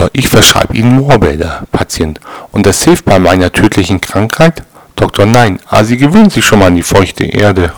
Doktor, ich verschreibe Ihnen Moorbäder, Patient. Und das hilft bei meiner tödlichen Krankheit? Doktor, nein, aber Sie gewöhnen sich schon mal an die feuchte Erde.